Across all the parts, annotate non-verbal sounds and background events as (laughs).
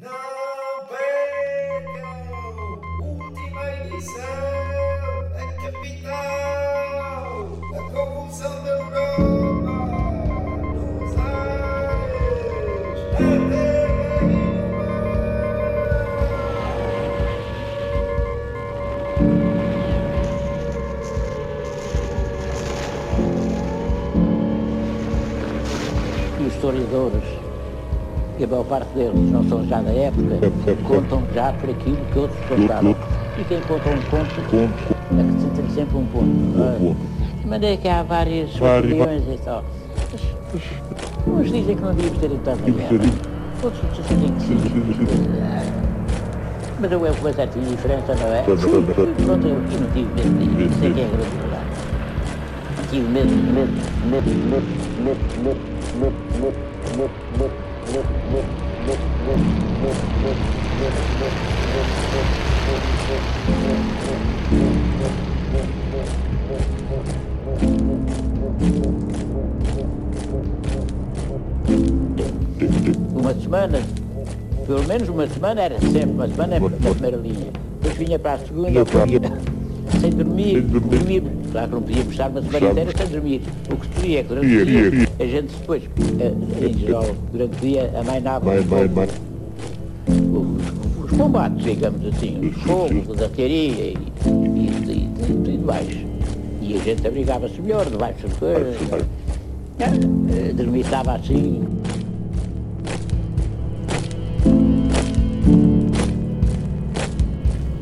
Não percam! Última edição! A capital! A convulsão da Europa! Nos ares! A terra! E os historiadores, que a maior parte deles não são já da época, contam já por aquilo que outros contaram. E quem conta um conto é que se tem sempre um ponto. não é? De maneira que há várias opiniões e tal. Uns dizem que não devíamos ter entrado na guerra, outros dizem que sim. Mas eu é uma certa indiferença, não é? Pronto, eu não tive medo disso, isso é que é grande verdade. Não tive medo, medo, medo, medo, medo, medo, medo, medo, medo, medo, uma semana, pelo menos uma semana era sempre, uma semana é na primeira linha. Depois vinha para a segunda, sem dormir, dormir Claro que não podíamos estar uma semana inteira sem dormir. O que se podia é que durante o dia, ia, ia. a gente depois, eh, em geral, durante o dia, amainava um pouco os, os combates, digamos assim, os fogos, a artilharia e, e, e, e tudo mais. E a gente abrigava-se melhor debaixo das coisas. Eh, Dormitava assim,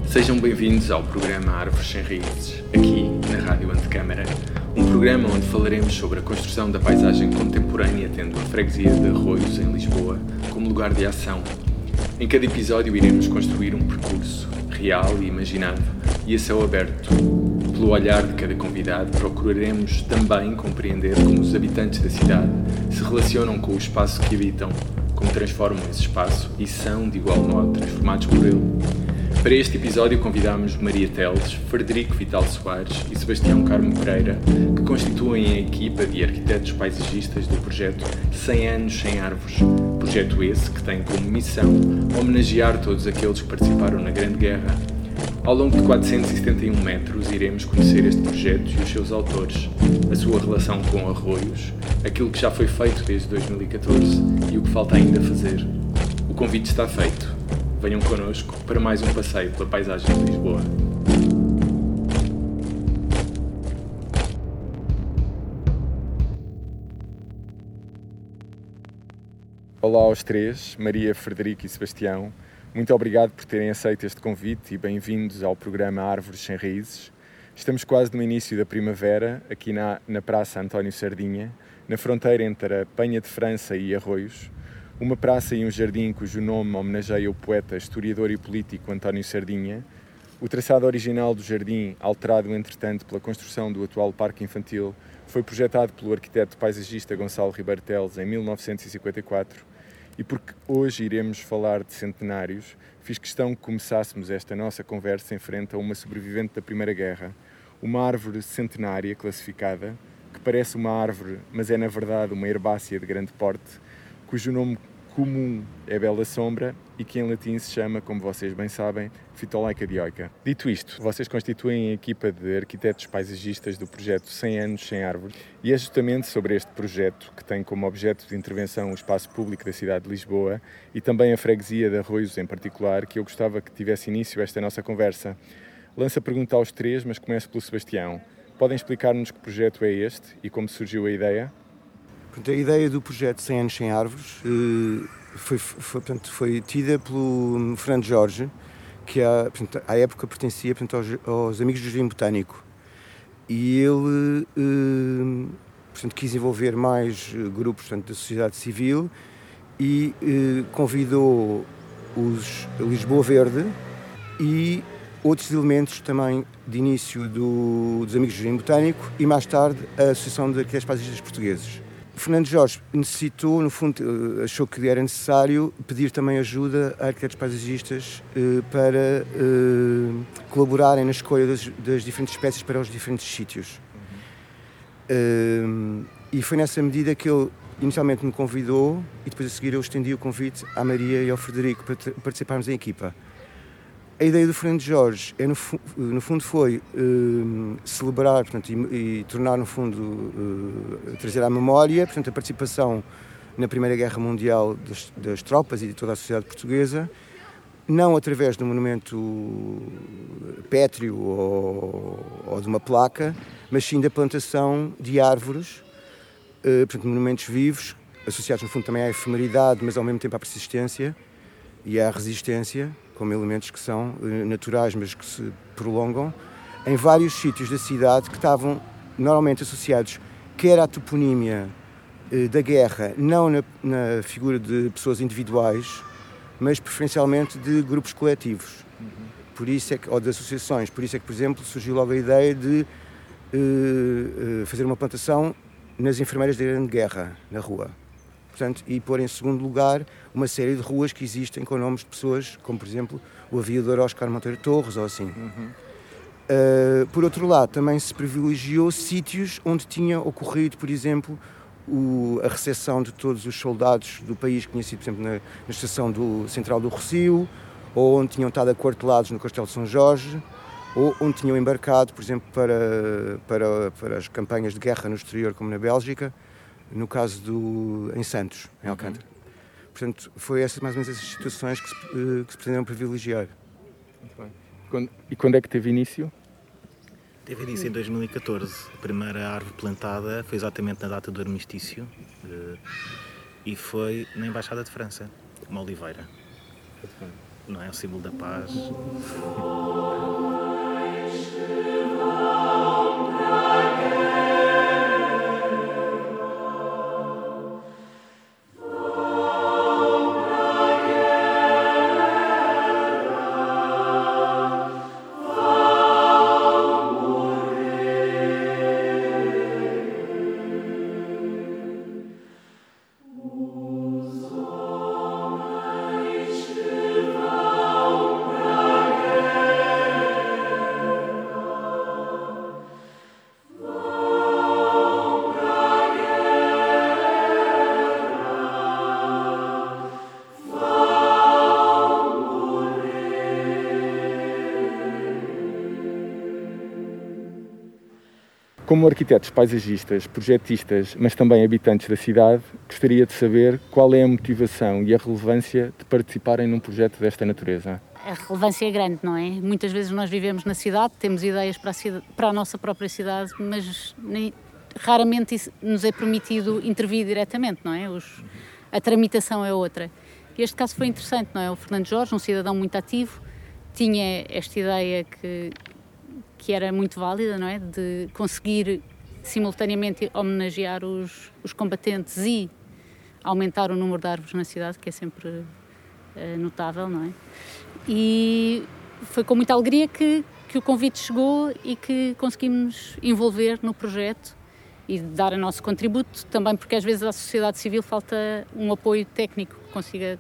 Sejam bem-vindos ao programa Árvores Sem Raízes, aqui na Rádio Antecâmara. Um programa onde falaremos sobre a construção da paisagem contemporânea, tendo a freguesia de Arroios, em Lisboa, como lugar de ação. Em cada episódio iremos construir um percurso real e imaginado e a céu aberto. Pelo olhar de cada convidado, procuraremos também compreender como os habitantes da cidade se relacionam com o espaço que habitam, como transformam esse espaço e são, de igual modo, transformados por ele. Para este episódio convidamos Maria Teles, Frederico Vital Soares e Sebastião Carmo Pereira, que constituem a equipa de arquitetos paisagistas do projeto 100 anos sem árvores. Projeto esse que tem como missão homenagear todos aqueles que participaram na Grande Guerra. Ao longo de 471 metros iremos conhecer este projeto e os seus autores, a sua relação com arroios, aquilo que já foi feito desde 2014 e o que falta ainda fazer. O convite está feito. Venham connosco para mais um passeio pela paisagem de Lisboa. Olá aos três, Maria, Frederico e Sebastião. Muito obrigado por terem aceito este convite e bem-vindos ao programa Árvores Sem Raízes. Estamos quase no início da primavera, aqui na, na Praça António Sardinha, na fronteira entre a Penha de França e Arroios, uma praça e um jardim cujo nome homenageia o poeta, historiador e político António Sardinha. O traçado original do jardim, alterado entretanto pela construção do atual parque infantil, foi projetado pelo arquiteto paisagista Gonçalo Ribeiro Teles em 1954 e porque hoje iremos falar de centenários, fiz questão que começássemos esta nossa conversa em frente a uma sobrevivente da Primeira Guerra, uma árvore centenária classificada, que parece uma árvore, mas é na verdade uma herbácea de grande porte, cujo nome comum é Bela Sombra e que em latim se chama, como vocês bem sabem, Phytolaica dioica. Dito isto, vocês constituem a equipa de arquitetos paisagistas do projeto 100 anos sem árvores e é justamente sobre este projeto, que tem como objeto de intervenção o espaço público da cidade de Lisboa e também a freguesia de Arroios em particular, que eu gostava que tivesse início esta nossa conversa. Lanço a pergunta aos três, mas começo pelo Sebastião. Podem explicar-nos que projeto é este e como surgiu a ideia? Portanto, a ideia do projeto 100 anos sem árvores eh, foi, foi, portanto, foi tida pelo Fernando Jorge, que à, portanto, à época pertencia portanto, aos, aos Amigos do Jardim Botânico. E ele eh, portanto, quis envolver mais eh, grupos portanto, da sociedade civil e convidou os Lisboa Verde e outros elementos também de início do, dos Amigos do Jardim Botânico e mais tarde a Associação de Arquitetos Paisagistas Portugueses. Fernando Jorge necessitou, no fundo, eh, achou que era necessário pedir também ajuda a arquitetos paisagistas eh, para eh, colaborarem na escolha das, diferentes espécies para os diferentes sítios. E foi nessa medida que ele inicialmente me convidou e depois a seguir eu estendi o convite à Maria e ao Frederico para participarmos em equipa. A ideia do Fernando Jorge é, no, no fundo foi uh, celebrar portanto, e, e, tornar no fundo uh, trazer à memória portanto, a participação na Primeira Guerra Mundial das, das, tropas e de toda a sociedade portuguesa, não através de um monumento pétreo ou, ou de uma placa, mas sim da plantação de árvores, uh, portanto, monumentos vivos, associados no fundo também à efemeridade, mas ao mesmo tempo à persistência e à resistência como elementos que são eh, naturais, mas que se prolongam, em vários sítios da cidade que estavam normalmente associados quer à toponímia eh, da guerra, não na, na figura de pessoas individuais, mas preferencialmente de grupos coletivos. Por isso é que, ou de associações. Por isso é que, por exemplo, surgiu logo a ideia de uh, fazer uma plantação nas enfermeiras da Grande Guerra, na rua portanto, e pôr em segundo lugar uma série de ruas que existem com nomes de pessoas, como por exemplo o aviador Oscar Monteiro Torres ou assim. Uhum. Uh, por outro lado, também se privilegiou sítios onde tinha ocorrido, por exemplo, o, a recepção de todos os soldados do país sido, por exemplo, na, na estação do, central do Rocio, ou onde tinham estado aquartelados no Castelo de São Jorge, ou onde tinham embarcado, por exemplo, para, para, para as campanhas de guerra no exterior, como na Bélgica no caso do em Santos, em uhum. Alcântara. Uhum. Portanto, foi essas, mais ou menos essas situações que se, eh, que se pretenderam privilegiar. Quando, e quando é que teve início? Teve início em 2014. A primeira árvore plantada foi exatamente na data do armistício uh, e foi na Embaixada de França, uma oliveira. Não é o símbolo da paz. (laughs) Como arquitetos paisagistas, projetistas, mas também habitantes da cidade, gostaria de saber qual é a motivação e a relevância de participarem num projeto desta natureza. A relevância é grande, não é? Muitas vezes nós vivemos na cidade, temos ideias para a, cidade, para a nossa própria cidade, mas nem, raramente nos é permitido intervir diretamente, não é? Os, a tramitação é outra. Este caso foi interessante, não é? O Fernando Jorge, um cidadão muito ativo, tinha esta ideia que que era muito válida, não é? De conseguir simultaneamente homenagear os, os combatentes e aumentar o número de árvores na cidade, que é sempre uh, notável, não é? E foi com muita alegria que, que o convite chegou e que conseguimos envolver no projeto e dar o nosso contributo, também porque às vezes à sociedade civil falta um apoio técnico que consiga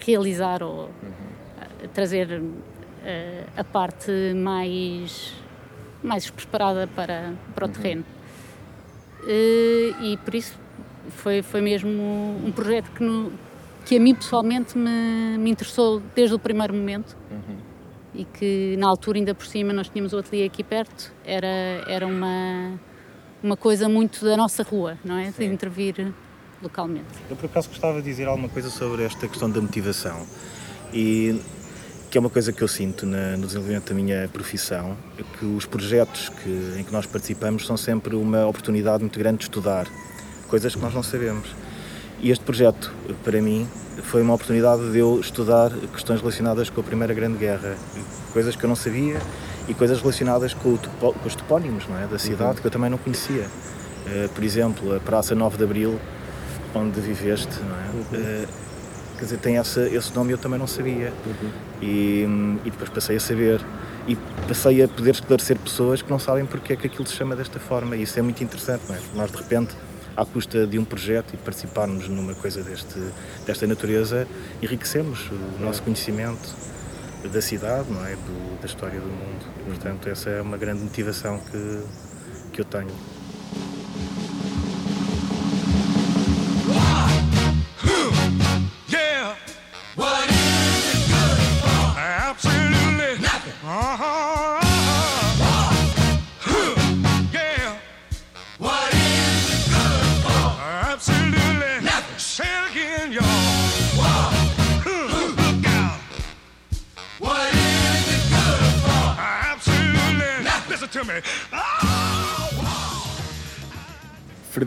realizar ou uhum. trazer uh, a parte mais, mais preparada para, para o uhum. terreno. Uh, e por isso foi, foi mesmo um projeto que, no, que a mim pessoalmente me, me interessou desde o primeiro momento. Uhum. E que na altura, ainda por cima, nós tínhamos o ateliê aqui perto, era, era uma, uma coisa muito da nossa rua, não é? Sim. De intervir localmente. Eu por acaso gostava de dizer alguma coisa sobre esta questão da motivação. E que é uma coisa que eu sinto na, no desenvolvimento da minha profissão, é que os projetos que, em que nós participamos são sempre uma oportunidade muito grande de estudar coisas que nós não sabemos. E este projeto, para mim, foi uma oportunidade de eu estudar questões relacionadas com a Primeira Grande Guerra, coisas que eu não sabia e coisas relacionadas com, o, com os topónimos não é? da cidade uhum. que eu também não conhecia. Uh, por exemplo, a Praça 9 de Abril, onde viveste, não é? Uhum. Uh, quer dizer, tem essa, esse nome eu também não sabia. Uhum. E, e, depois passei a saber. E passei a poder esclarecer pessoas que não sabem porque é que aquilo se chama desta forma. E isso é muito interessante, não é? Nós, de repente, à custa de um projeto e participarmos numa coisa deste, desta natureza, enriquecemos o nosso conhecimento da cidade, não é? Do, da história do mundo. Portanto, essa é uma grande motivação que, que eu tenho.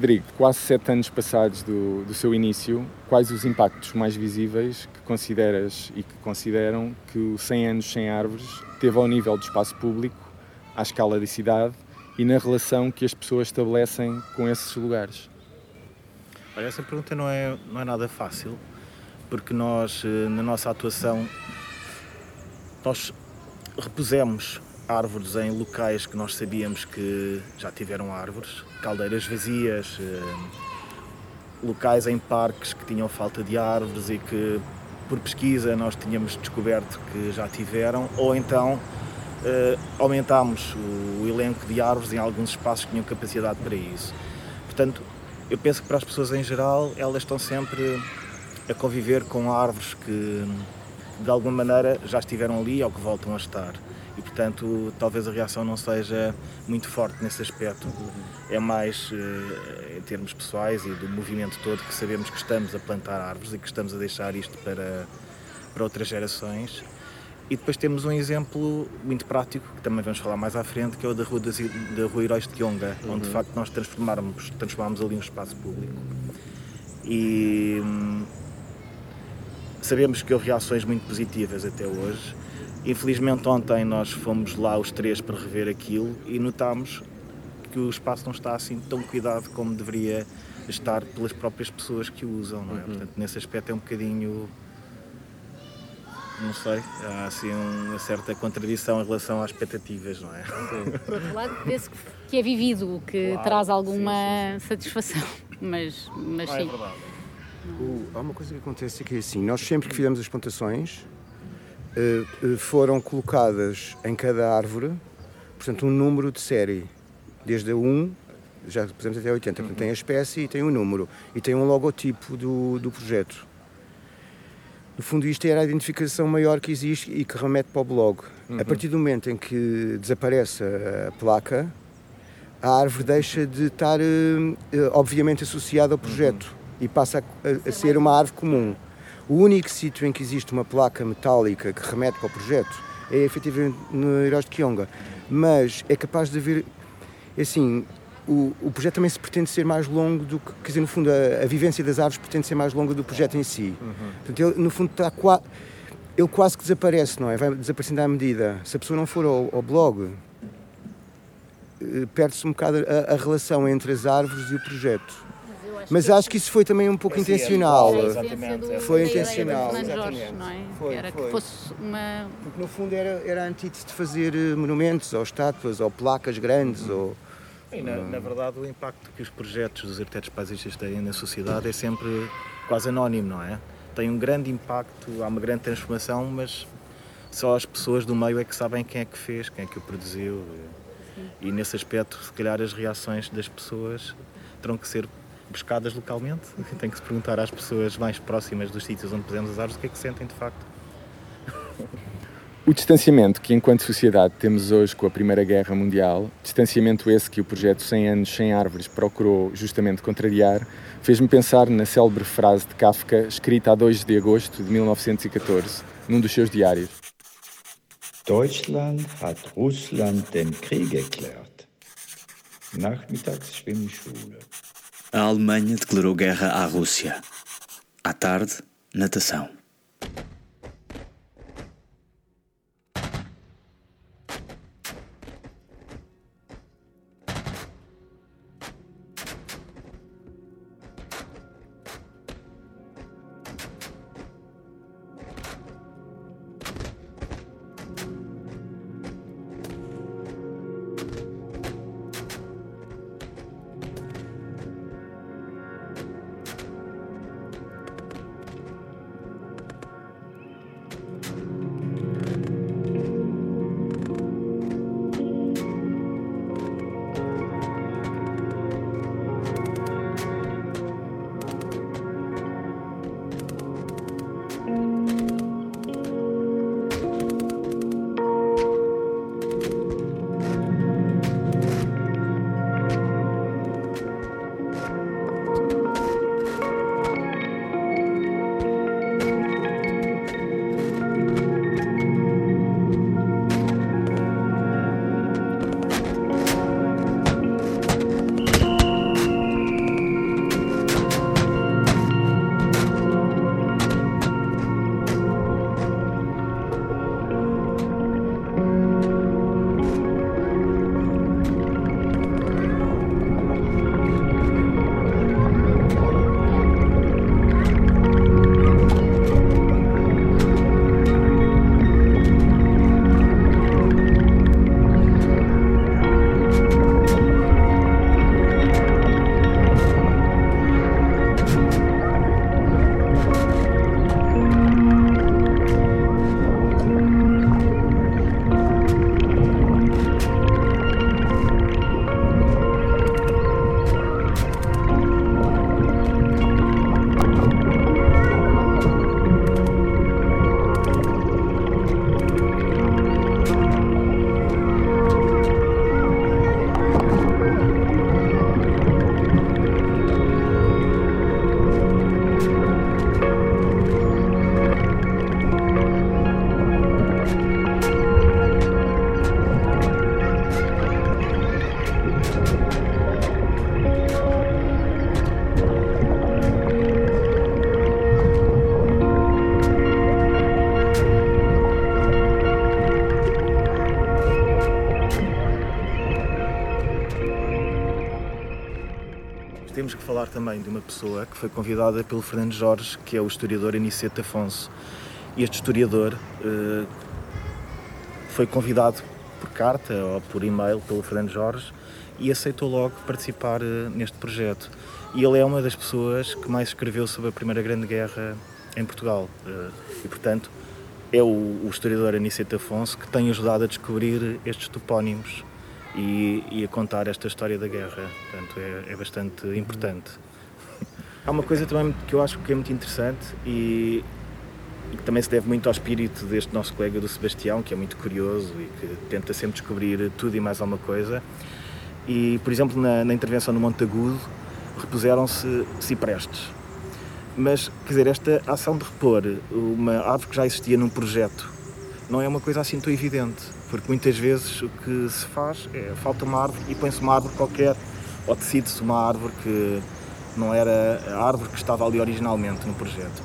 Frederico, quase sete anos passados do, do seu início, quais os impactos mais visíveis que consideras e que consideram que o 100 anos sem árvores teve ao nível do espaço público, à escala da cidade e na relação que as pessoas estabelecem com esses lugares? Olha, essa pergunta não é, não é nada fácil, porque nós, eh, na nossa atuação, nós repusemos árvores em locais que nós sabíamos que já tiveram árvores, caldeiras vazias, eh, locais em parques que tinham falta de árvores e que por pesquisa nós tínhamos descoberto que já tiveram, ou então eh, aumentámos o elenco de árvores em alguns espaços que tinham capacidade para isso. Portanto, eu penso que para as pessoas em geral, elas estão sempre a conviver com árvores que de alguma maneira já estiveram ali ou que voltam a estar e portanto talvez a reação não seja muito forte nesse aspecto. É mais eh, em termos pessoais e do movimento todo que sabemos que estamos a plantar árvores e que estamos a deixar isto para para outras gerações. E depois temos um exemplo muito prático que também vamos falar mais à frente que é o da rua, das, da rua Heróis de Kionga uhum. onde de facto nós transformamos transformamos ali um espaço público. E hum, sabemos que houve reações muito positivas até hoje Infelizmente ontem nós fomos lá os três para rever aquilo e notámos que o espaço não está assim tão cuidado como deveria estar pelas próprias pessoas que o usam, não é? Uhum. Portanto, nesse aspecto é um bocadinho não sei, há assim uma certa contradição em relação às expectativas, não é? Sim. (laughs) Por outro lado, penso que é vivido, o que claro, traz alguma sim, sim, satisfação, mas, mas não sim. É verdade. O, há uma coisa que acontece que é assim, nós sempre que fizemos as plantações, foram colocadas em cada árvore, portanto, um número de série, desde a 1, já pusemos até a 80, portanto, tem a espécie e tem o um número, e tem um logotipo do, do projeto. No fundo, isto era a identificação maior que existe e que remete para o blog. Uhum. A partir do momento em que desaparece a placa, a árvore deixa de estar, eh, obviamente, associada ao projeto uhum. e passa a, a ser uma árvore comum. O único sítio em que existe uma placa metálica que remete para o projeto é efetivamente no Heróis de Kionga. Mas é capaz de haver. É assim, o, o projeto também se pretende ser mais longo do que. Quer dizer, no fundo, a, a vivência das árvores pretende ser mais longa do projeto em si. Uhum. Portanto, ele, no fundo, está quase. Ele quase que desaparece, não é? Vai desaparecendo à medida. Se a pessoa não for ao, ao blog, eh, perde-se um bocado a, a relação entre as árvores e o projeto. Mas acho que isso foi também um pouco intencional. É, exatamente. Foi intencional. Jorge, não é? Foi, era foi. que fosse uma. Porque no fundo era, era a antítese de fazer eh, monumentos, ou estátuas, ou placas grandes, uhum. ou. E na, na, verdade o impacto que os projetos dos arquitetos paisistas têm na sociedade é sempre quase anónimo, não é? Tem um grande impacto, há uma grande transformação, mas só as pessoas do meio é que sabem quem é que fez, quem é que o produziu. Sim. E nesse aspecto, se calhar as reações das pessoas terão que ser buscadas localmente. (laughs) Tem que se perguntar às pessoas mais próximas dos sítios onde pusemos as árvores o que é que sentem de facto. O distanciamento que, enquanto sociedade, temos hoje com a Primeira Guerra Mundial, distanciamento esse que o projeto 100 anos sem árvores procurou justamente contrariar, fez-me pensar na célebre frase de Kafka, escrita a 2 de agosto de 1914, num dos seus diários. Deutschland hat Russland den Krieg erklärt. Nachmittags Schwimmschule. A Alemanha declarou guerra à Rússia. À tarde, natação. Pessoa que foi convidada pelo Fernando Jorge, que é o historiador Aniceto Afonso. E este historiador uh, foi convidado por carta ou por e-mail pelo Fernando Jorge e aceitou logo participar uh, neste projeto. E ele é uma das pessoas que mais escreveu sobre a Primeira Grande Guerra em Portugal. Uh, e, portanto, é o, o historiador Aniceto Afonso que tem ajudado a descobrir estes topónimos e, e, a contar esta história da guerra. Portanto, é, é bastante importante. Há uma coisa também que eu acho que é muito interessante e, e, que também se deve muito ao espírito deste nosso colega do Sebastião, que é muito curioso e que tenta sempre descobrir tudo e mais alguma coisa. E, por exemplo, na, na intervenção no Monte Agudo, repuseram-se ciprestes. Mas, quer dizer, esta ação de repor uma árvore que já existia num projeto não é uma coisa assim tão evidente porque muitas vezes o que se faz é falta uma árvore e põe-se uma árvore qualquer, ou decide-se uma árvore que não era a árvore que estava ali originalmente no projeto.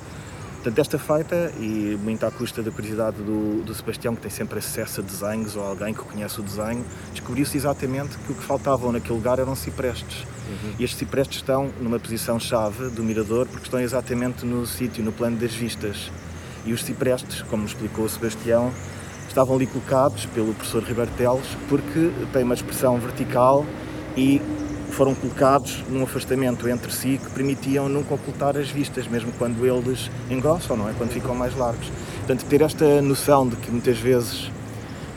Portanto, esta feita, e muito à custa da curiosidade do, do Sebastião, que tem sempre acesso a desenhos ou alguém que conhece o desenho, descobriu-se exatamente que o que faltavam naquele lugar eram ciprestes. Uhum. E estes ciprestes estão numa posição-chave do mirador porque estão exatamente no sítio, no plano das vistas. E os ciprestes, como explicou o Sebastião, estavam ali colocados pelo professor Ribeiro Teles porque têm uma expressão vertical e foram colocados num afastamento entre si que permitiam nunca ocultar as vistas, mesmo quando eles engrossam, não é? Quando ficam mais largos. Portanto, ter esta noção de que muitas vezes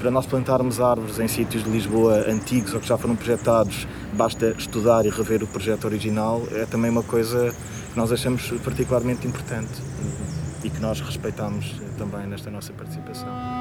para nós plantarmos árvores em sítios de Lisboa antigos ou que já foram projetados, basta estudar e rever o projeto original, é também uma coisa que nós achamos particularmente importante e que nós respeitamos também nesta nossa participação.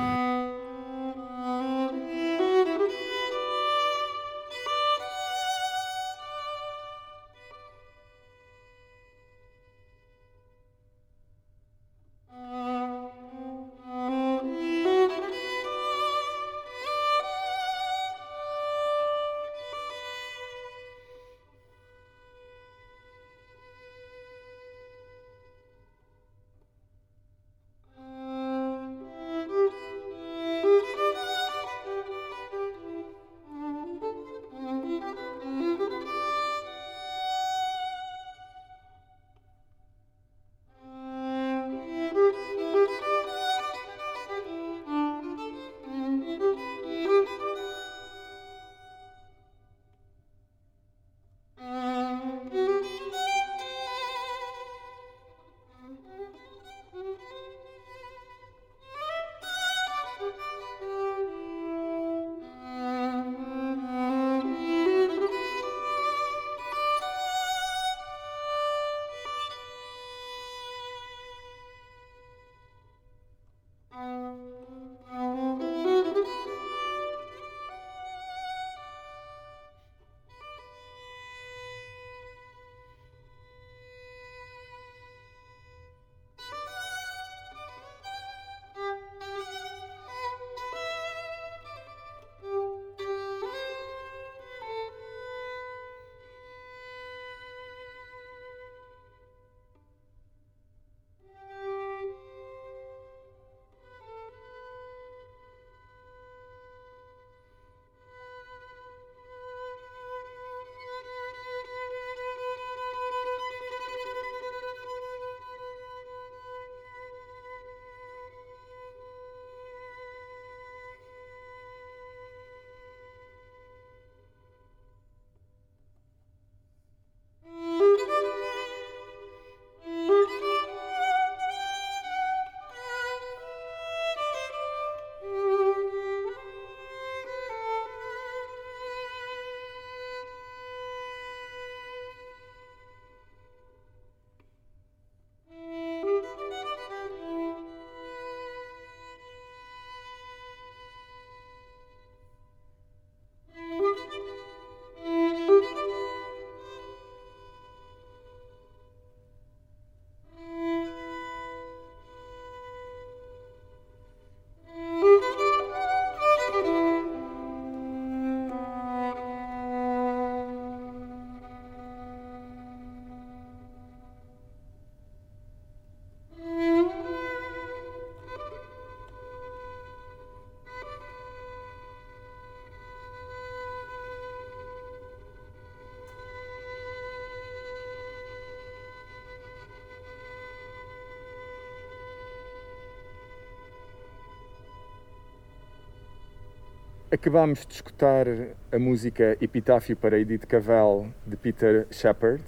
Acabámos de escutar a música Epitáfio para Edith Cavell de Peter Shepard,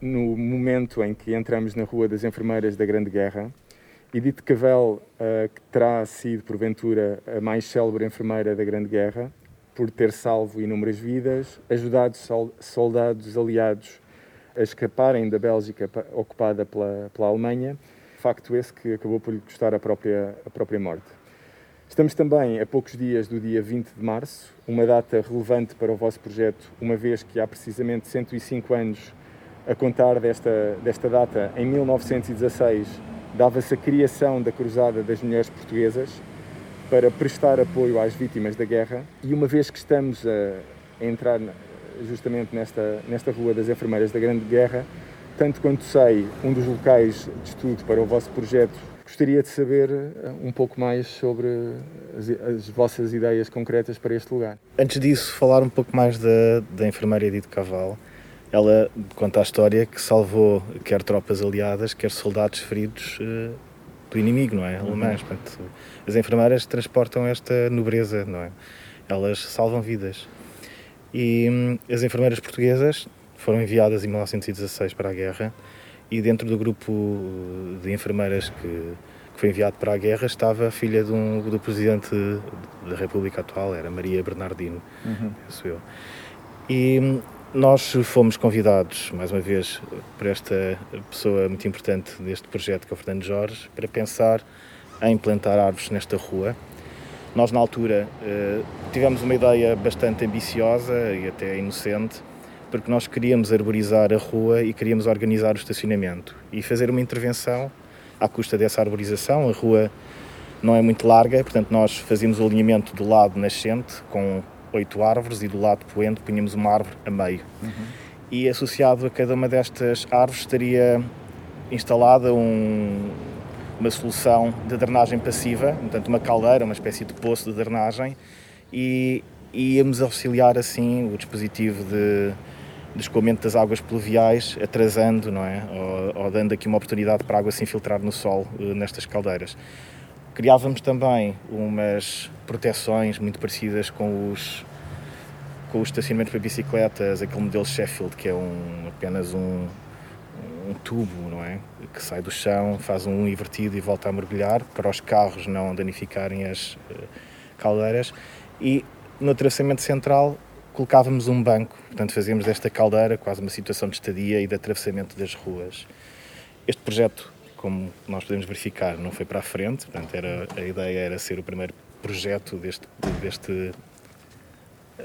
no momento em que entramos na Rua das Enfermeiras da Grande Guerra. Edith Cavell, uh, que terá sido, porventura, a mais célebre enfermeira da Grande Guerra, por ter salvo inúmeras vidas, ajudado soldados aliados a escaparem da Bélgica ocupada pela, pela Alemanha, facto esse que acabou por lhe custar a própria, a própria morte. Estamos também a poucos dias do dia 20 de março, uma data relevante para o vosso projeto, uma vez que há precisamente 105 anos a contar desta, desta data, em 1916, dava-se a criação da Cruzada das Mulheres Portuguesas para prestar apoio às vítimas da guerra. E uma vez que estamos a, a entrar justamente nesta, nesta Rua das Enfermeiras da Grande Guerra, tanto quanto sei, um dos locais de estudo para o vosso projeto, gostaria de saber eh, um pouco mais sobre as, as vossas ideias concretas para este lugar. Antes disso, falar um pouco mais da, da enfermeira Edith Caval. Ela conta a história que salvou quer tropas aliadas, quer soldados feridos uh, do inimigo, não é? Uhum. Alemães. Portanto, as enfermeiras transportam esta nobreza, não é? Elas salvam vidas. E hum, as enfermeiras portuguesas foram enviadas em 1916 para a guerra e dentro do grupo de enfermeiras que, que foi enviado para a guerra estava a filha de um, do presidente da República atual, era Maria Bernardino, uhum. penso eu. E hum, nós fomos convidados, mais uma vez, por esta pessoa muito importante deste projeto, que é o Fernando Jorge, para pensar em plantar árvores nesta rua nós, na altura, eh, tivemos uma ideia bastante ambiciosa e até inocente, porque nós queríamos arborizar a rua e queríamos organizar o estacionamento e fazer uma intervenção à custa dessa arborização. A rua não é muito larga, portanto, nós fazíamos o alinhamento do lado nascente com oito árvores e do lado poente punhamos uma árvore a meio. Uhum. E associado a cada uma destas árvores estaria instalada um, uma solução de drenagem passiva, portanto uma caldeira, uma espécie de poço de drenagem e, íamos auxiliar assim o dispositivo de, de escoamento das águas pluviais, atrasando, não é? Ou, ou, dando aqui uma oportunidade para a água se infiltrar no solo eh, nestas caldeiras. Criávamos também umas proteções muito parecidas com os com o estacionamento para bicicletas, aquele modelo Sheffield, que é um, apenas um, um tubo, não é? Que sai do chão, faz um invertido e volta a mergulhar para os carros não danificarem as uh, caldeiras. E no atravessamento central colocávamos um banco, portanto fazíamos desta caldeira quase uma situação de estadia e de atravessamento das ruas. Este projeto, como nós podemos verificar, não foi para a frente, portanto era, a ideia era ser o primeiro projeto deste, deste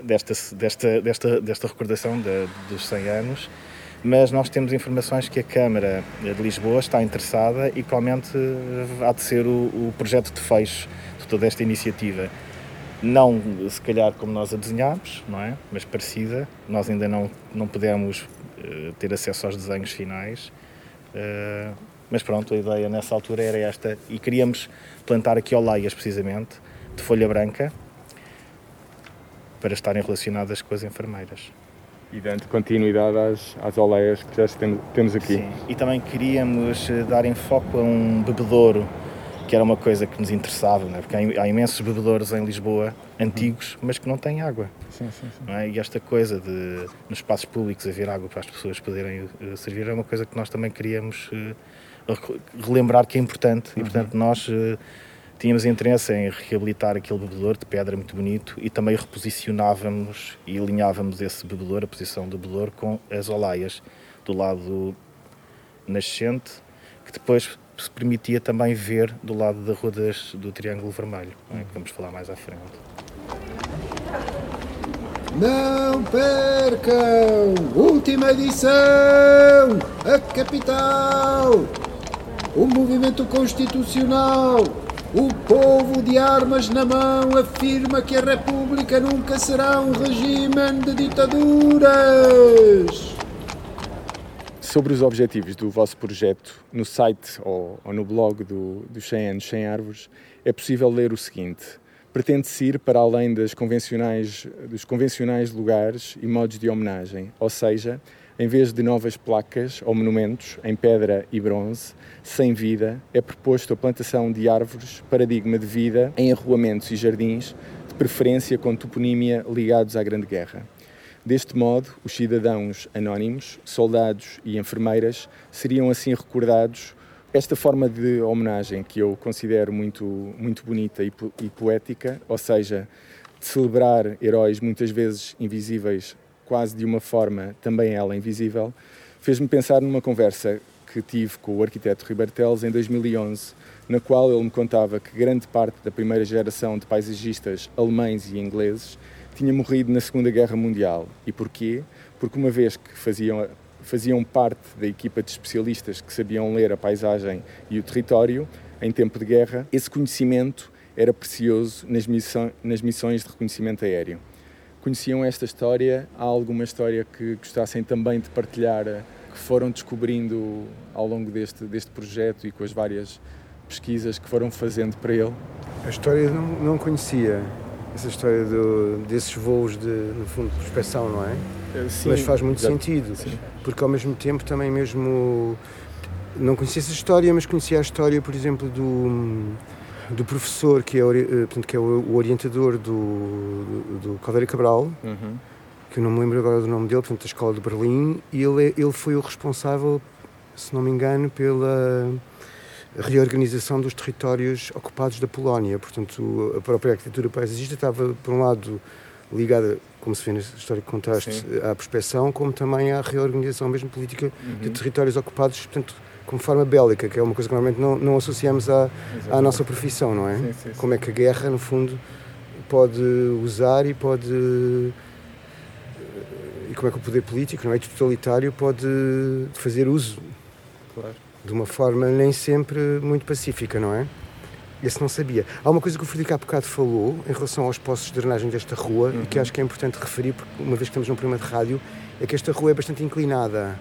desta, desta, desta, desta recordação de, dos 100 anos mas nós temos informações que a Câmara de Lisboa está interessada e provavelmente há de ser o, o projeto de fecho de toda esta iniciativa. Não, se calhar, como nós a desenhámos, não é? Mas parecida. Nós ainda não, não pudemos uh, ter acesso aos desenhos finais. Uh, mas pronto, a ideia nessa altura era esta. E queríamos plantar aqui oleias, precisamente, de folha branca, para estarem relacionadas com as enfermeiras e dando continuidade às, às oleias que já temos aqui. Sim. E também queríamos eh, dar enfoque a um bebedouro, que era uma coisa que nos interessava, né? porque há imensos bebedouros em Lisboa, antigos, uhum. mas que não têm água. Sim, sim, sim. É? E esta coisa de, nos espaços públicos, haver água para as pessoas poderem uh, servir, é uma coisa que nós também queríamos uh, relembrar que é importante. Uhum. E, portanto, nós... Uh, tínhamos interesse em reabilitar aquele bebedouro de pedra muito bonito e também reposicionávamos e alinhávamos esse bebedouro, a posição do bebedouro, com as olaias do lado nascente, que depois se permitia também ver do lado da rua das, do Triângulo Vermelho, é? que vamos falar mais à frente. Não percam! Última edição! A capital! O movimento constitucional o povo de armas na mão afirma que a República nunca será um regime de ditaduras. Sobre os objetivos do vosso projeto, no site ou, ou no blog do, dos 100 anos 100 árvores, é possível ler o seguinte. Pretende-se ir para além das convencionais, dos convencionais lugares e modos de homenagem, ou seja, em vez de novas placas ou monumentos em pedra e bronze, sem vida, é proposto a plantação de árvores paradigma de vida em arruamentos e jardins, de preferência com toponímia ligados à Grande Guerra. Deste modo, os cidadãos anónimos, soldados e enfermeiras seriam assim recordados. Esta forma de homenagem que eu considero muito, muito bonita e, po e poética, ou seja, de celebrar heróis muitas vezes invisíveis, quase de uma forma também ela invisível, fez-me pensar numa conversa que tive com o arquiteto Ribeiro em 2011, na qual ele me contava que grande parte da primeira geração de paisagistas alemães e ingleses tinha morrido na Segunda Guerra Mundial. E porquê? Porque uma vez que faziam, faziam parte da equipa de especialistas que sabiam ler a paisagem e o território, em tempo de guerra, esse conhecimento era precioso nas, missões, nas missões de reconhecimento aéreo. Conheciam esta história? Há alguma história que gostassem também de partilhar, que foram descobrindo ao longo deste, deste projeto e com as várias pesquisas que foram fazendo para ele? A história não, não conhecia essa história do, desses voos de, no fundo, de prospeção, não é? Eh, sim, Mas faz muito exato. sentido, Sim. porque ao mesmo tempo também mesmo não conhecia essa história, mas conhecia a história, por exemplo, do, do professor que é, eh, portanto, que é o, o orientador do, do, do Caldeira Cabral, Uhum. que eu não me lembro agora do nome dele, portanto, da Escola de Berlim, e ele, é- ele foi o responsável, se não me engano, pela reorganização dos territórios ocupados da Polónia. Portanto, a própria arquitetura paisagista estava, por um lado, ligada, como se vê nesta história que contaste, Sim. à prospeção, como também à reorganização mesmo política de Uhum. territórios ocupados, portanto, como forma bélica, que é uma coisa que normalmente não, não associamos à, à nossa profissão, não é? Sim, sim, sim. Como é que a guerra, no fundo, pode usar e pode. E como é que o poder político, não é? Totalitário, pode fazer uso Claro. De uma forma nem sempre muito pacífica, não é? Esse não sabia. Há uma coisa que o Frederico há bocado falou em relação aos poços de drenagem desta rua e que acho que é importante referir, porque uma vez que estamos num programa de rádio, é que esta rua é bastante inclinada.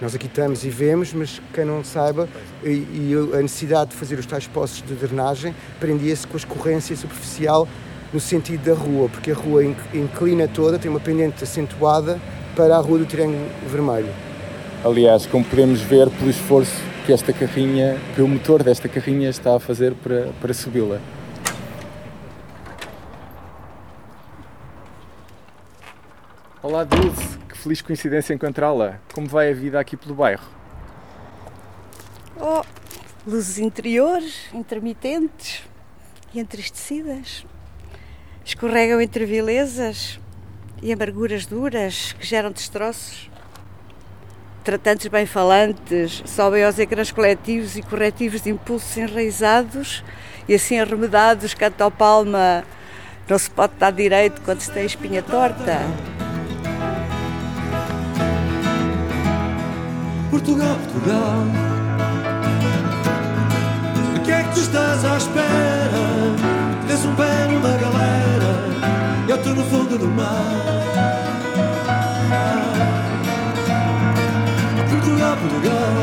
Nós aqui estamos e vemos, mas quem não saiba, e, e a necessidade de fazer os tais poços de drenagem prendia-se com a escorrência superficial no sentido da rua, porque a rua inc- inclina toda, tem uma pendente acentuada para a rua do Triângulo Vermelho. Aliás, como podemos ver pelo esforço que esta carrinha, que o motor desta carrinha está a fazer para, para subi-la. Olá Dulce, que feliz coincidência encontrá-la. Como vai a vida aqui pelo bairro? Oh, luzes interiores, intermitentes e entristecidas. Escorregam entre vilezas e amarguras duras que geram destroços. Tratantes bem-falantes sobem aos ecrãs coletivos e corretivos de impulsos enraizados e assim arremedados, canto ao palma, não se pode dar direito quando se tem a espinha torta. Portugal, Portugal. De que é que tu estás à espera? Tens um pé numa galera e outro no fundo do mar. Portugal.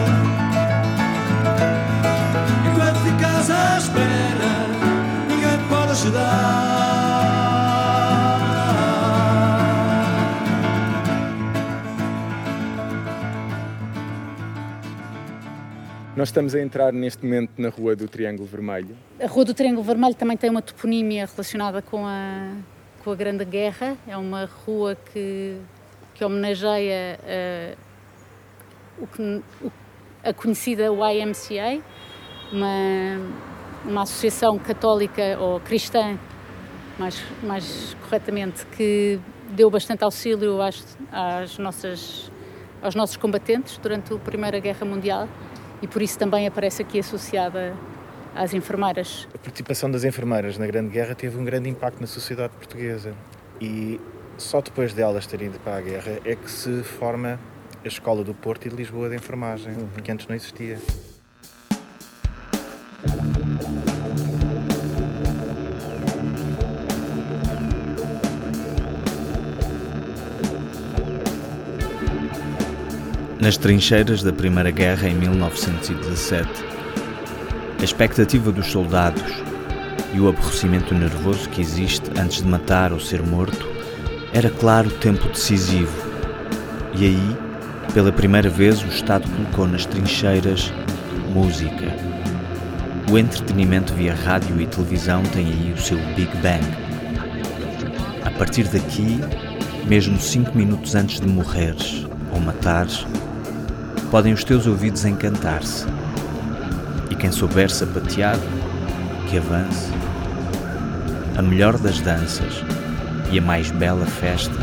Enquanto ficas à espera, ninguém te pode ajudar. Nós estamos a entrar neste momento na Rua do Triângulo Vermelho. A Rua do Triângulo Vermelho também tem uma toponímia relacionada com a, com a Grande Guerra. É uma rua que, que homenageia eh, o que, o- a conhecida YMCA, uma, uma associação católica ou cristã, mais, mais corretamente, que deu bastante auxílio às, às nossas, aos nossos combatentes durante a Primeira Guerra Mundial e por isso também aparece aqui associada às enfermeiras. A participação das enfermeiras na Grande Guerra teve um grande impacto na sociedade portuguesa e só depois delas terem ido para a guerra é que se forma a Escola do Porto e de Lisboa de Enfermagem, porque antes não existia. Nas trincheiras da Primeira Guerra em 1917, a expectativa dos soldados e o aborrecimento nervoso que existe antes de matar ou ser morto era claro tempo decisivo. E aí, pela primeira vez, o Estado colocou nas trincheiras música. O entretenimento via rádio e televisão tem aí o seu Big Bang. A partir daqui, mesmo cinco minutos antes de morreres ou matares, podem os teus ouvidos encantar-se. E quem souber sapatear, que avance. A melhor das danças e a mais bela festa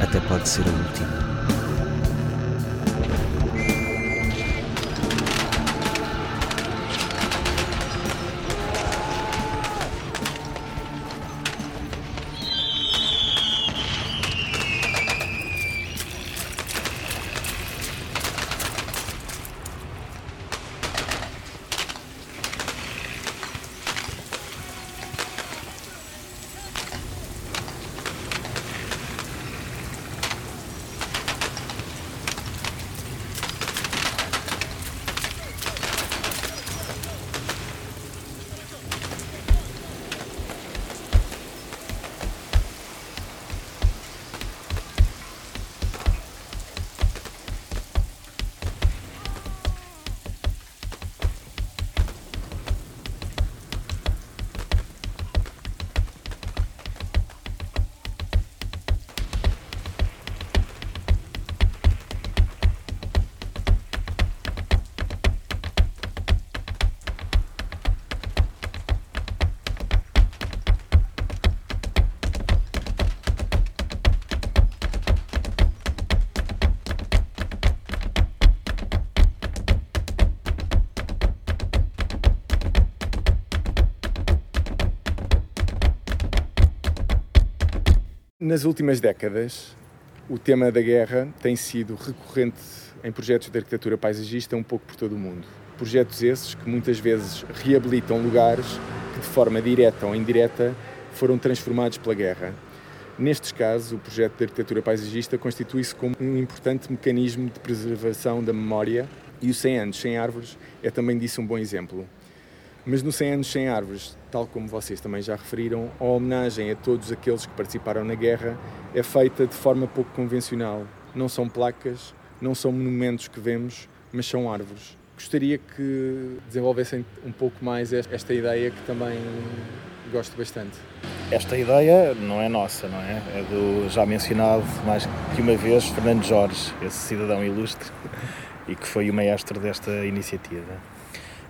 até pode ser a última. Nas últimas décadas, o tema da guerra tem sido recorrente em projetos de arquitetura paisagista um pouco por todo o mundo. Projetos esses que muitas vezes reabilitam lugares que, de forma direta ou indireta, foram transformados pela guerra. Nestes casos, o projeto de arquitetura paisagista constitui-se como um importante mecanismo de preservação da memória e o 100 anos sem árvores é também disso um bom exemplo. Mas no 100 anos sem árvores, tal como vocês também já referiram, a homenagem a todos aqueles que participaram na guerra é feita de forma pouco convencional. Não são placas, não são monumentos que vemos, mas são árvores. Gostaria que desenvolvessem um pouco mais esta ideia que também gosto bastante. Esta ideia não é nossa, não é? É do já mencionado mais que uma vez Fernando Jorge, esse cidadão ilustre (laughs) e que foi o maestro desta iniciativa.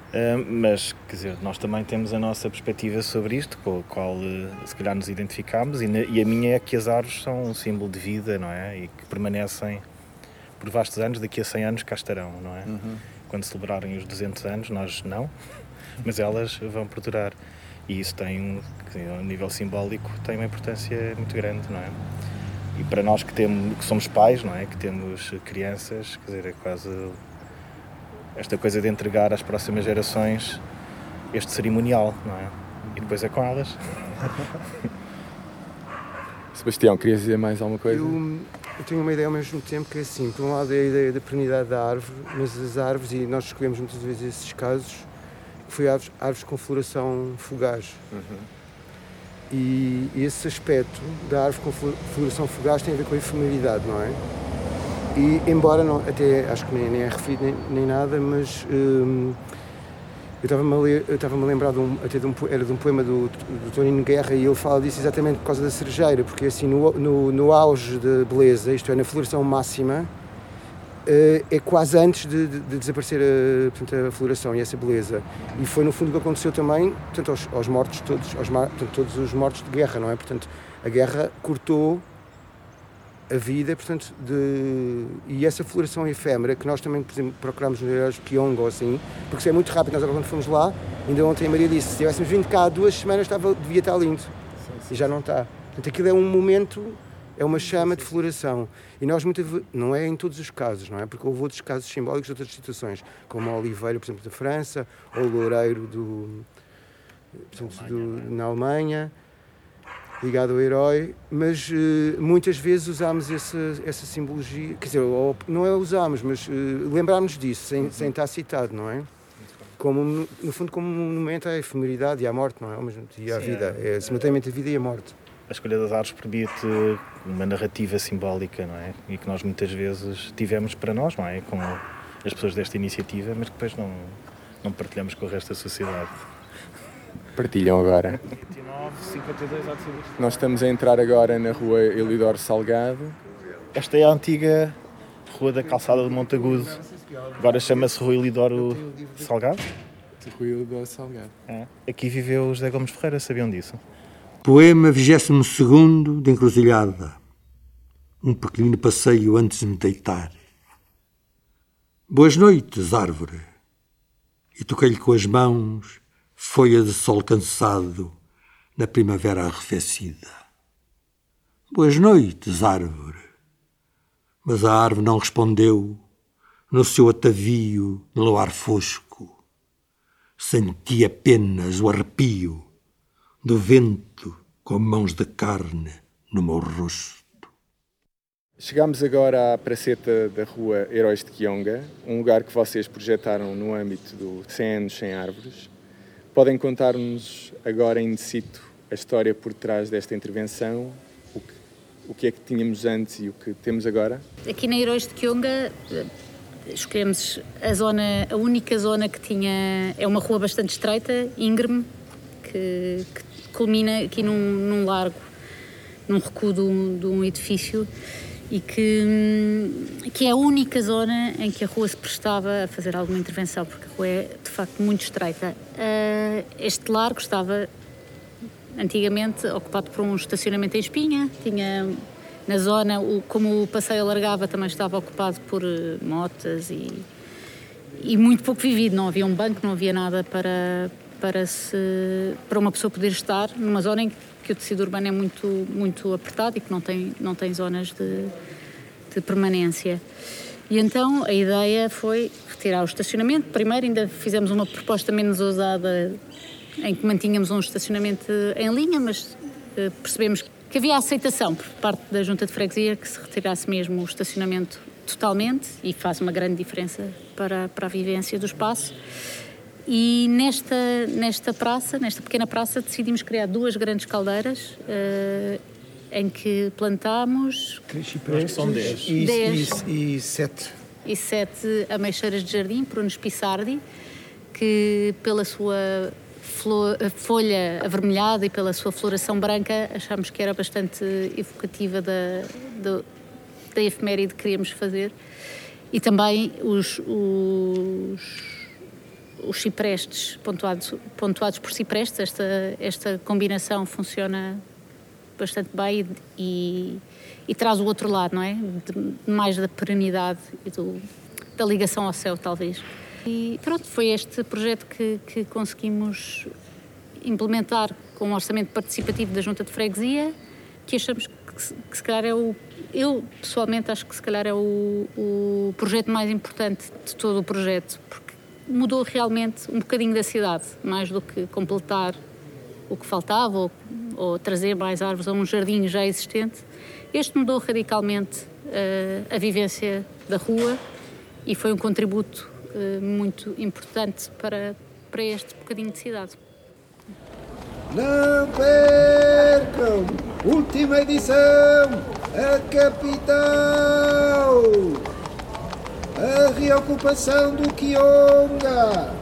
Uh, mas, quer dizer, nós também temos a nossa perspectiva sobre isto, com a qual uh, se calhar nos identificamos, e, e, a minha é que as árvores são um símbolo de vida, não é? E que permanecem por vastos anos, daqui a 100 anos cá estarão, não é? Uhum. Quando celebrarem os 200 anos, nós não, (laughs) mas elas vão perdurar. E isso tem, um, a nível simbólico, tem uma importância muito grande, não é? E para nós que, temos, que somos pais, não é? Que temos crianças, quer dizer, é quase esta coisa de entregar às próximas gerações este cerimonial, não é? E depois é com elas. (laughs) Sebastião, querias dizer mais alguma coisa? Eu, eu, tenho uma ideia ao mesmo tempo que é assim, por um lado é a ideia da pernidade da árvore, mas as árvores, e nós escolhemos muitas vezes esses casos, que foi árvores, árvores com floração fugaz. Uhum. E esse aspecto da árvore com floração fugaz tem a ver com a efemeridade, não é? E embora não, até acho que nem, nem é referido nem, nem nada, mas hum, eu estava-me a, a lembrar de um, até de um, era de um poema do, do Tonino Guerra e ele fala disso exatamente por causa da cerejeira, porque assim no, no, no auge de beleza, isto é, na floração máxima, uh, é quase antes de, de, de desaparecer a, portanto, a floração e essa beleza. E foi no fundo o que aconteceu também portanto, aos, aos mortos todos, aos, portanto, todos os mortos de guerra, não é? Portanto, a guerra cortou a vida, portanto, de, e essa floração efêmera que nós também, procuramos no Heróis Pyong ou assim, porque isso é muito rápido. Nós agora, quando fomos lá, ainda ontem a Maria disse: se tivéssemos vindo cá há duas semanas, estava, devia estar lindo. Sim, sim. E já não está. Portanto, aquilo é um momento, é uma chama de floração. E nós, muitas não é em todos os casos, não é? Porque houve outros casos simbólicos de outras situações, como a oliveira, por exemplo, da França, ou o loureiro do, portanto, do, na Alemanha ligado ao herói, mas uh, muitas vezes usámos essa, essa simbologia, quer dizer, ou, não é usámos, mas uh, lembrámos disso, sem, uhum. sem estar citado, não é? Como, no fundo, como um monumento à efemeridade e à morte, não é? E à Sim, vida, é, é simultaneamente a vida e a morte. A escolha das árvores permite uma narrativa simbólica, não é? E que nós muitas vezes tivemos para nós, não é? Com as pessoas desta iniciativa, mas que depois não, não partilhamos com o resto da sociedade. Partilham agora. 29, 52 há de ser isto. Nós estamos a entrar agora na rua Elidoro Salgado. Esta é a antiga Rua da Calçada de Montagudo. Agora chama-se Rua Elidoro Salgado. Rua Elidoro Salgado. É. Aqui viveu José Gomes Ferreira, sabiam disso? Poema 22 de Encruzilhada. Um pequenino passeio antes de me deitar. Boas noites, árvore. E toquei-lhe com as mãos folha de sol cansado na primavera arrefecida. Boas noites, árvore. Mas a árvore não respondeu no seu atavio no luar fosco. Senti apenas o arrepio do vento com mãos de carne no meu rosto. Chegamos agora à praceta da rua Heróis de Quionga, um lugar que vocês projetaram no âmbito do 100 anos sem árvores. Podem contar-nos agora em situ a história por trás desta intervenção, o que, o que é que tínhamos antes e o que temos agora? Aqui na Heróis de Quionga eh, escolhemos a zona, a única zona que tinha, é uma rua bastante estreita, íngreme, que, que culmina aqui num, num largo, num recuo de um, de um edifício e que, hum, que é a única zona em que a rua se prestava a fazer alguma intervenção, porque a rua é de facto muito estreita. Uh, este largo estava antigamente ocupado por um estacionamento em espinha, tinha na zona, o, como o passeio alargava, também estava ocupado por uh, motas e, e muito pouco vivido, não havia um banco, não havia nada para, para, se, para uma pessoa poder estar numa zona em que o tecido urbano é muito, muito apertado e que não tem, não tem zonas de, de permanência. E então a ideia foi retirar o estacionamento. Primeiro ainda fizemos uma proposta menos ousada em que mantínhamos um estacionamento em linha, mas eh, percebemos que havia aceitação por parte da Junta de Freguesia que se retirasse mesmo o estacionamento totalmente e faz uma grande diferença para, para a vivência do espaço. E nesta, nesta praça, nesta pequena praça, decidimos criar duas grandes caldeiras uh, em que plantámos. São dez. E, Dez. e, e sete. E sete ameixeiras de jardim, Prunus pissardi, que pela sua flor, folha avermelhada e pela sua floração branca achámos que era bastante evocativa da, da, da efeméride que queríamos fazer. E também os, os os ciprestes pontuados, pontuados por ciprestes, esta, esta combinação funciona bastante bem e, e, e traz o outro lado, não é? De, mais da perenidade e do, da ligação ao céu, talvez. E pronto, foi este projeto que, que conseguimos implementar com um orçamento participativo da Junta de Freguesia, que achamos que, que se calhar é o. Eu, pessoalmente, acho que se calhar é o, o projeto mais importante de todo o projeto, porque mudou realmente um bocadinho da cidade, mais do que completar o que faltava ou, ou trazer mais árvores a um jardim já existente. Este mudou radicalmente uh, a vivência da rua e foi um contributo uh, muito importante para, para este bocadinho de cidade. Não percam! Última edição! A capital! A reocupação do Quionga!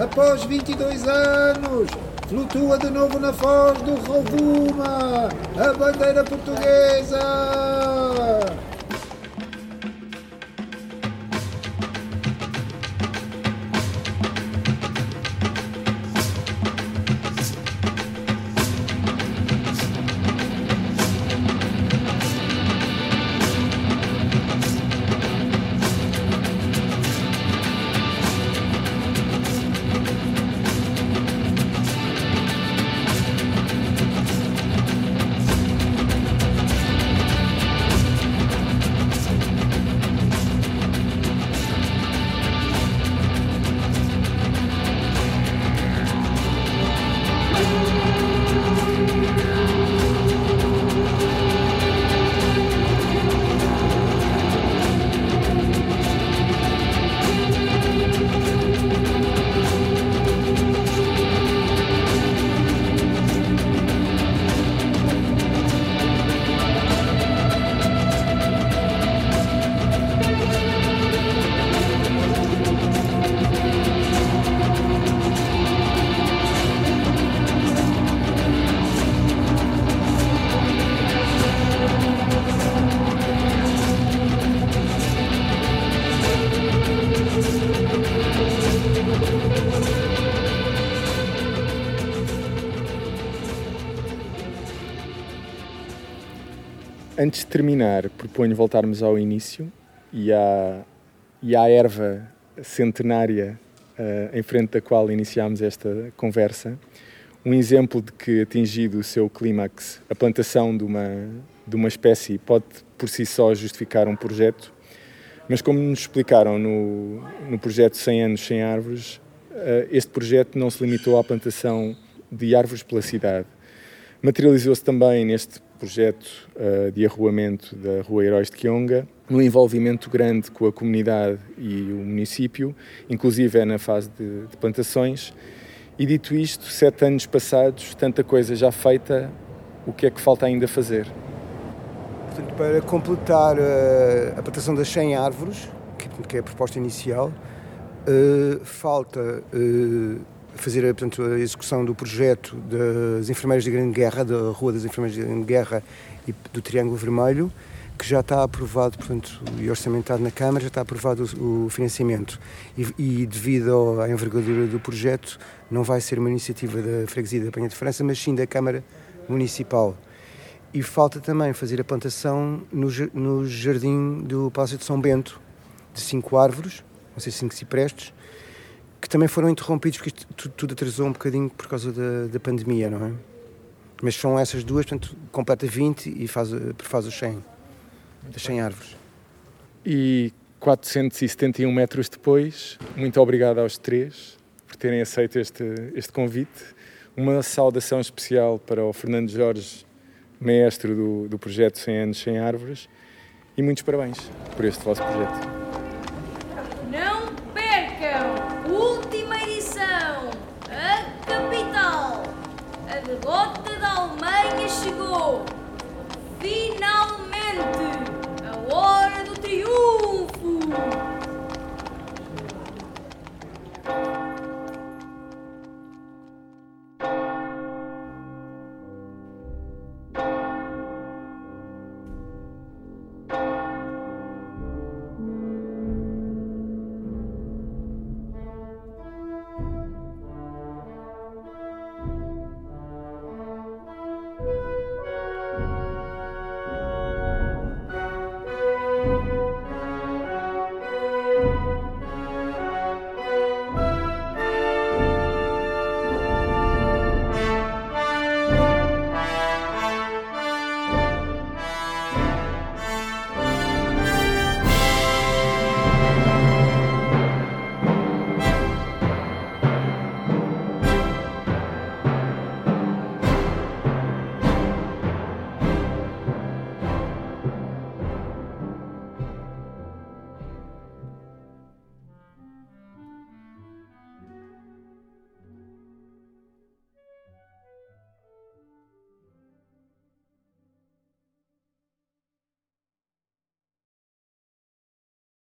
Após 22 anos, flutua de novo na foz do Rovuma a bandeira portuguesa! Terminar, proponho voltarmos ao início e à, e à erva centenária uh, em frente da qual iniciámos esta conversa. Um exemplo de que, atingido o seu clímax, a plantação de uma, de uma espécie pode por si só justificar um projeto, mas como nos explicaram no, no projeto 100 anos sem árvores, uh, este projeto não se limitou à plantação de árvores pela cidade. Materializou-se também neste projeto uh, de arruamento da Rua Heróis de Quionga, no envolvimento grande com a comunidade e o município, inclusive é na fase de, de plantações. E dito isto, sete anos passados, tanta coisa já feita, o que é que falta ainda fazer? Portanto, para completar uh, a plantação das 100 árvores, que, que é a proposta inicial, uh, falta fazer portanto, a execução do projeto das enfermeiras de grande guerra, da Rua das Enfermeiras de grande guerra e do Triângulo Vermelho, que já está aprovado portanto, e orçamentado na Câmara, já está aprovado o, o financiamento. E, e, devido à envergadura do projeto, não vai ser uma iniciativa da Freguesia da Penha de França, mas sim da Câmara Municipal. E falta também fazer a plantação no, no jardim do Palácio de São Bento, de cinco árvores, não sei, cinco ciprestes, que também foram interrompidos porque isto tudo, tudo atrasou um bocadinho por causa da, da pandemia, não é? Mas são essas duas, portanto, completa 20 e faz, faz os 100, das 100 árvores. E 471 metros depois, muito obrigado aos três por terem aceito este, este convite. Uma saudação especial para o Fernando Jorge, mestre do, do projeto 100 anos 100 árvores, e muitos parabéns por este vosso projeto. última edição, a capital, a de